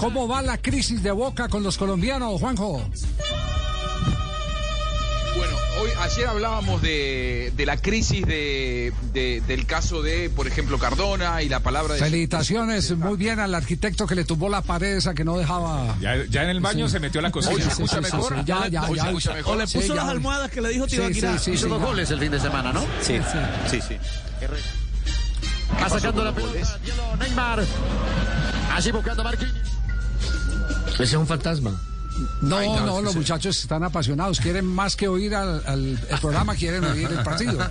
¿Cómo va la crisis de Boca con los colombianos, Juanjo? Bueno, hoy, ayer hablábamos de, de la crisis de, de- del caso de, por ejemplo, Cardona y la palabra de... Felicitaciones, muy bien al arquitecto que le tumbó la pared esa que no dejaba. Ya, ya en el baño Sí. se metió la Hoy cocina. se escucha mejor. Ya, ya, Hoy ya. se escucha O le puso las almohadas que le dijo Tibaquirá. sí, sí, Hizo sí, dos ya. goles el fin de semana, ¿no? Sí, Sí, sí. Va sacando la pelota. Neymar. Allí buscando a Marquinhos. Ese es un fantasma. No, Ay, no, no, los muchachos están apasionados, quieren más que oír al, al- el programa, quieren oír el partido.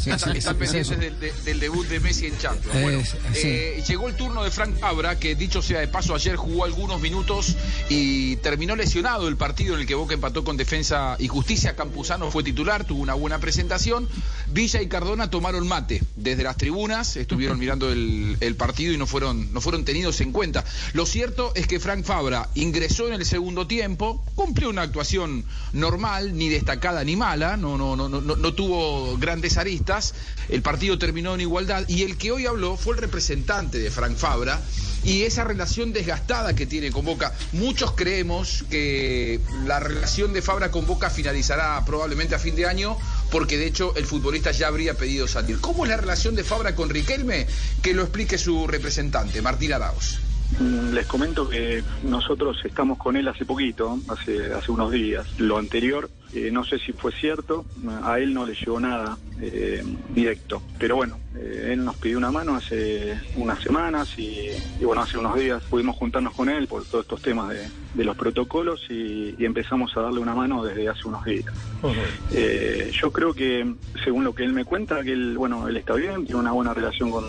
Sí, Están, sí, están es pendientes eso. del, de- del debut de Messi en Champions. Bueno, Es- sí. eh, llegó el turno de Frank Fabra, que dicho sea de paso, ayer jugó algunos minutos y terminó lesionado el partido en el que Boca empató con Defensa y Justicia. Campuzano fue titular, tuvo una buena presentación. Villa y Cardona tomaron mate desde las tribunas, estuvieron mirando el, el partido y no fueron, no fueron tenidos en cuenta. Lo cierto es que Frank Fabra ingresó en el segundo tiempo, cumplió una actuación normal, ni destacada ni mala, no, no, no, no, no, tuvo grandes aristas. El partido terminó en igualdad y el que hoy habló fue el representante de Frank Fabra y esa relación desgastada que tiene con Boca. Muchos creemos que la relación de Fabra con Boca finalizará probablemente a fin de año porque de hecho el futbolista ya habría pedido salir. ¿Cómo es la relación de Fabra con Riquelme? Que lo explique su representante, Martín Arauz. Mm, Les comento que nosotros estamos con él hace poquito, hace, hace unos días. Lo anterior, eh, no sé si fue cierto, a él no le llegó nada eh, directo. Pero bueno, eh, él nos pidió una mano hace unas semanas y, y bueno, hace unos días pudimos juntarnos con él por todos estos temas de, de los protocolos y, y empezamos a darle una mano desde hace unos días. Eh, yo creo que, según lo que él me cuenta, que él, bueno, él está bien, tiene una buena relación con,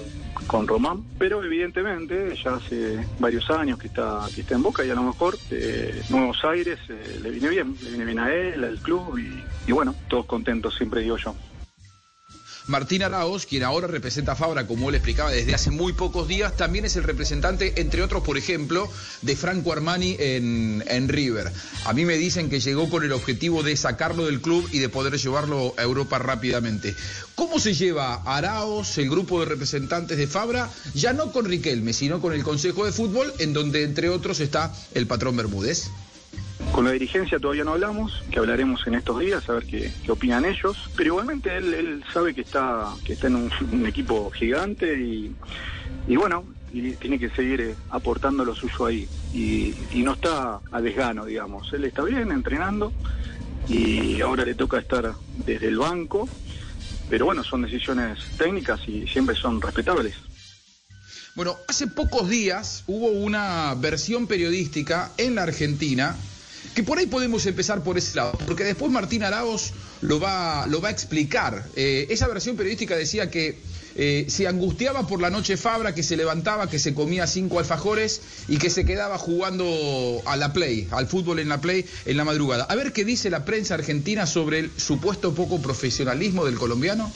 con Román, pero evidentemente ya hace varios años que está, que está en Boca y a lo mejor eh, Nuevos Aires eh, le viene bien, le viene bien a él, al club y, y bueno, todos contentos, siempre digo yo. Martín Arauz, quien ahora representa a Fabra, como él explicaba desde hace muy pocos días, también es el representante, entre otros, por ejemplo, de Franco Armani en, en River. A mí me dicen que llegó con el objetivo de sacarlo del club y de poder llevarlo a Europa rápidamente. ¿Cómo se lleva Arauz, el grupo de representantes de Fabra, ya no con Riquelme, sino con el Consejo de Fútbol, en donde, entre otros, está el patrón Bermúdez? Con la dirigencia todavía no hablamos, que hablaremos en estos días a ver qué, qué opinan ellos, pero igualmente él, él sabe que está, que está en un, equipo gigante y, y bueno, y tiene que seguir eh, aportando lo suyo ahí. Y no está a desgano, digamos. Él está bien entrenando y ahora le toca estar desde el banco, pero bueno, son decisiones técnicas y siempre son respetables. Bueno, hace pocos días hubo una versión periodística en la Argentina que por ahí podemos empezar por ese lado, porque después Martín Araos lo va, lo va a explicar. Eh, esa versión periodística decía que eh, se angustiaba por la noche Fabra, que se levantaba, que se comía cinco alfajores y que se quedaba jugando a la play, al fútbol en la play en la madrugada. A ver qué dice la prensa argentina sobre el supuesto poco profesionalismo del colombiano.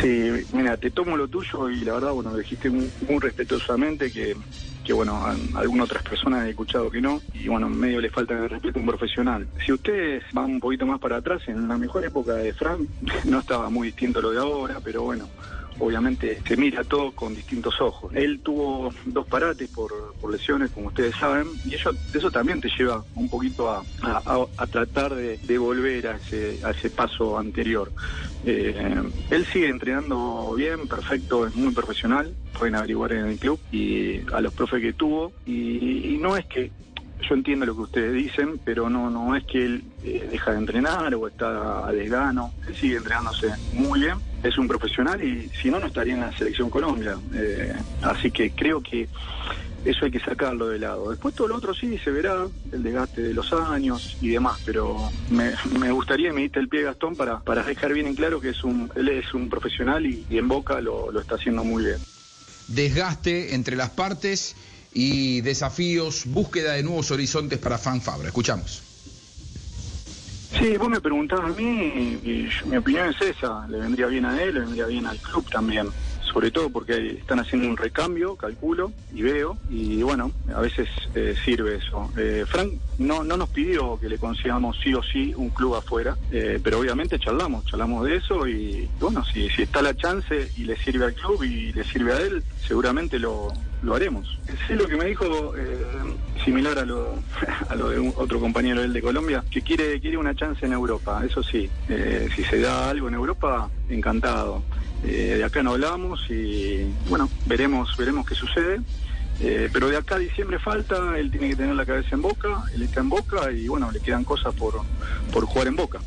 Sí, mira, te tomo lo tuyo y la verdad, bueno, dijiste muy, muy respetuosamente que, que, bueno, a, algunas otras personas he escuchado que no y, bueno, medio le falta el respeto a un profesional. Si ustedes van un poquito más para atrás, en la mejor época de Frank no estaba muy distinto lo de ahora, pero bueno, obviamente se mira todo con distintos ojos. Él tuvo dos parates por, por lesiones, como ustedes saben, y eso, eso también te lleva un poquito a, a- a- a tratar de, de volver a ese, a ese paso anterior. Eh, él sigue entrenando bien, perfecto, es muy profesional, pueden averiguar en el club y a los profes que tuvo, y, y no es que yo entiendo lo que ustedes dicen, pero no no es que él eh, deja de entrenar o está a desgano. Él sigue entrenándose muy bien. Es un profesional y si no, no estaría en la selección Colombia. Eh, así que creo que eso hay que sacarlo de lado. Después todo lo otro sí se verá, el desgaste de los años y demás, pero me, gustaría, me diste el pie Gastón para, para dejar bien en claro que es un, él es un profesional y, y en Boca lo, lo está haciendo muy bien. Desgaste entre las partes y desafíos, búsqueda de nuevos horizontes para Fan Fabra. Escuchamos. Sí, vos me preguntabas a mí y mi opinión es esa, le vendría bien a él, le vendría bien al club también. Sobre todo porque están haciendo un recambio, calculo y veo, y bueno, a veces eh, sirve eso. Eh, Frank no, no nos pidió que le consigamos sí o sí un club afuera, eh, pero obviamente charlamos, charlamos de eso y bueno, si, si está la chance y le sirve al club y le sirve a él, seguramente lo, lo haremos. Sí, lo que me dijo, eh, similar a lo, a lo de un- otro compañero él de Colombia, que quiere, quiere una chance en Europa, eso sí, eh, si se da algo en Europa, encantado. Eh, de acá no hablamos y bueno, veremos, veremos qué sucede. Eh, pero de acá a diciembre falta, él tiene que tener la cabeza en boca, él está en boca y bueno, le quedan cosas por, por jugar en boca.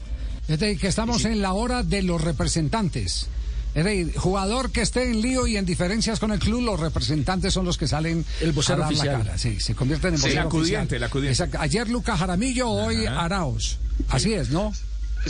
Es decir, que estamos en la hora de los representantes. Es decir, jugador que esté en lío y en diferencias con el club, los representantes son los que salen El vocero a dar la oficial. cara. Sí, se convierten en Sí, vocero el oficial. acudiente, el acudiente. Exacto. Ayer Lucas Jaramillo, hoy Araos. Así es, ¿no?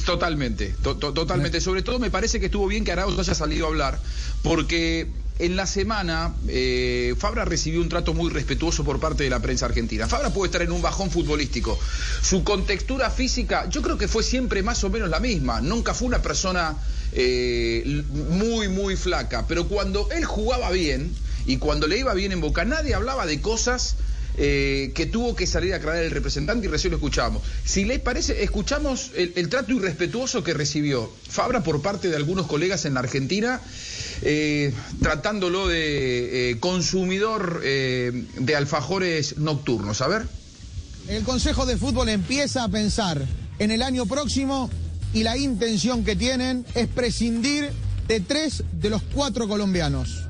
Totalmente, to- to- totalmente. Sobre todo me parece que estuvo bien que Arauz haya salido a hablar, porque en la semana eh, Fabra recibió un trato muy respetuoso por parte de la prensa argentina. Fabra puede estar en un bajón futbolístico. Su contextura física, yo creo que fue siempre más o menos la misma. Nunca fue una persona eh, muy, muy flaca. Pero cuando él jugaba bien y cuando le iba bien en boca, nadie hablaba de cosas eh, que tuvo que salir a aclarar el representante y recién lo escuchamos. Si les parece, escuchamos el, el trato irrespetuoso que recibió Fabra por parte de algunos colegas en la Argentina, eh, tratándolo de eh, consumidor eh, de alfajores nocturnos. A ver. El Consejo de Fútbol empieza a pensar en el año próximo y la intención que tienen es prescindir de tres de los cuatro colombianos.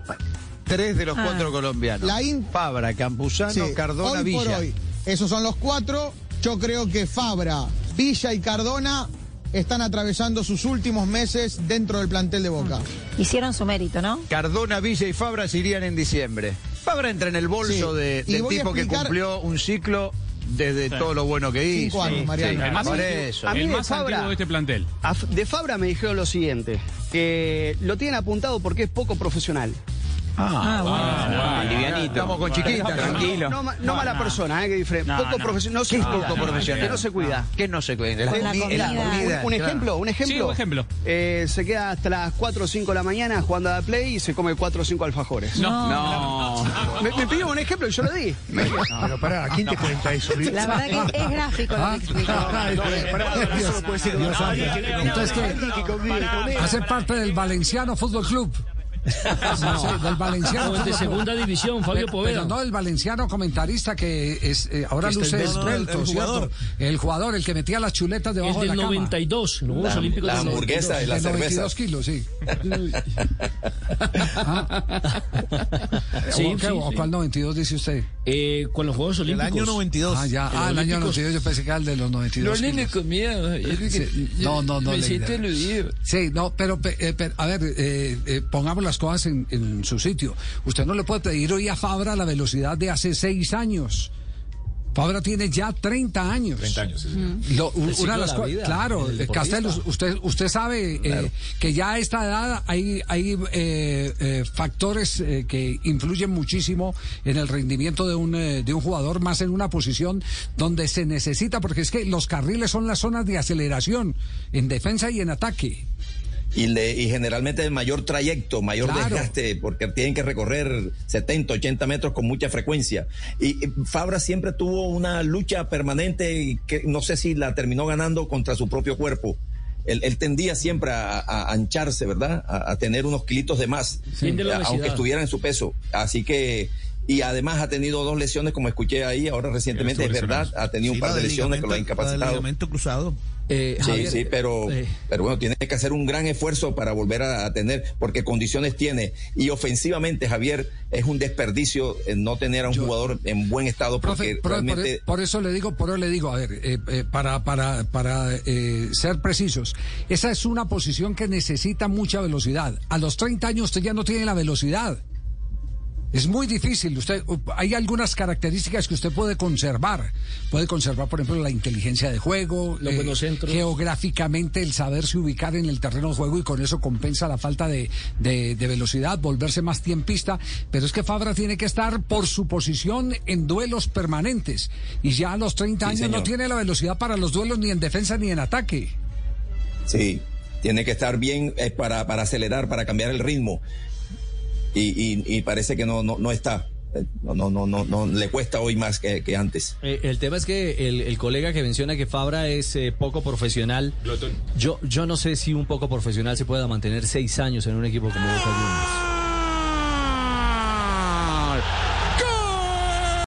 Tres de los cuatro colombianos. La in- Fabra, Campuzano, Sí, Cardona, hoy Villa. por hoy, esos son los cuatro. Yo creo que Fabra, Villa y Cardona están atravesando sus últimos meses dentro del plantel de Boca. Hicieron su mérito, ¿no? Cardona, Villa y Fabra se irían en diciembre. Fabra entra en el bolso Sí, de- del tipo que cumplió un ciclo desde todo lo bueno que hizo. Cinco años, Mariano. El más por eso. a mí El de más Fabra- antiguo de este plantel. A De Fabra me dijeron lo siguiente, que lo tienen apuntado porque es poco profesional. Ah, livianito. Estamos con chiquita, tranquilo. No, ma- no mala persona, ¿eh? que diferente. No, poco no. profesional. No ¿Qué cuida. poco profesional? Que no se cuida. ¿Qué no se cuida? Con la comi- comida. Un, un ejemplo, un ejemplo. Sí, un ejemplo. Eh, se queda hasta las 4 o 5 de la mañana jugando a la Play y se come 4 o 5 alfajores. No. No. Me, me pidió un ejemplo y yo lo di. No, pero pará, ¿quién te cuenta eso? La verdad que es gráfico lo que explicó. Entonces, que hace parte del Valenciano Fútbol Club. Sí, del Valenciano No, de segunda división, Fabio Pero- Poveda. Pero no el valenciano comentarista que es eh, ahora Que luce no, no, el- esbelto, el ¿cierto? jugador. El jugador, el que metía las chuletas debajo de del la cama. 92, los Juegos La- Olímpicos la del hamburguesa 92. y la de cerveza. 92 kilos, sí. Sí, ¿O qué? sí, ¿O sí. cuál 92 dice usted? Eh, con los Juegos Olímpicos. 92. Ah, ya. Ah, los el año Olímpicos. 92 yo pensé que era el de los 92 No, nene, kilos. comía. no, no, no, Me siento aludido. Sí, no, pero, pe- eh, pero, a ver, eh, eh, pongamos las cosas en, en su sitio. Usted no le puede pedir hoy a Fabra la velocidad de hace seis años. Fabra tiene ya 30 años. 30 años, una de de la cosas, vida claro, eh. Castelos, usted, usted sabe eh, que ya a esta edad hay, hay eh, eh, factores eh, que influyen muchísimo en el rendimiento de un, eh, de un jugador, más en una posición donde se necesita, porque es que los carriles son las zonas de aceleración en defensa y en ataque. Y, le- y generalmente de mayor trayecto, mayor Claro. desgaste, porque tienen que recorrer 70, 80 metros con mucha frecuencia. Y, y Fabra siempre tuvo una lucha permanente y que no sé si la terminó ganando contra su propio cuerpo. Él, él tendía siempre a, a ancharse, ¿verdad? A, a tener unos kilitos de más, Bien de la eh, aunque estuviera en su peso. Así que, y además ha tenido dos lesiones, como escuché ahí, ahora recientemente, es verdad, ha tenido un par de lesiones que lo ha incapacitado. cruzado. Eh, Sí, Javier, sí, pero, eh, pero bueno, tiene que hacer un gran esfuerzo para volver a, a tener, porque condiciones tiene. Y ofensivamente, Javier, es un desperdicio eh, no tener a un Yo- jugador en buen estado, porque Profe, por, por- realmente... por eso le digo, por eso le digo, a ver, eh, para, para, para eh, ser precisos, esa es una posición que necesita mucha velocidad. A los 30 años usted ya no tiene la velocidad. Es muy difícil. Usted, hay algunas características que usted puede conservar. Puede conservar, por ejemplo, la inteligencia de juego, Los buenos centros. geográficamente el saberse ubicar en el terreno de juego y con eso compensa la falta de, de- de velocidad, volverse más tiempista. Pero es que Fabra tiene que estar por su posición en duelos permanentes. Y ya a los 30 Sí, años no tiene la velocidad para los duelos ni en defensa ni en ataque. Sí, tiene que estar bien eh, para, para acelerar, para cambiar el ritmo. Y, y- y parece que no, no, no está. No, no, no, no, no, le cuesta hoy más que, que antes. Eh, el tema es que el, el colega que menciona que Fabra es eh, poco profesional, yo, yo no sé si un poco profesional se pueda mantener seis años en un equipo como Boca Juniors.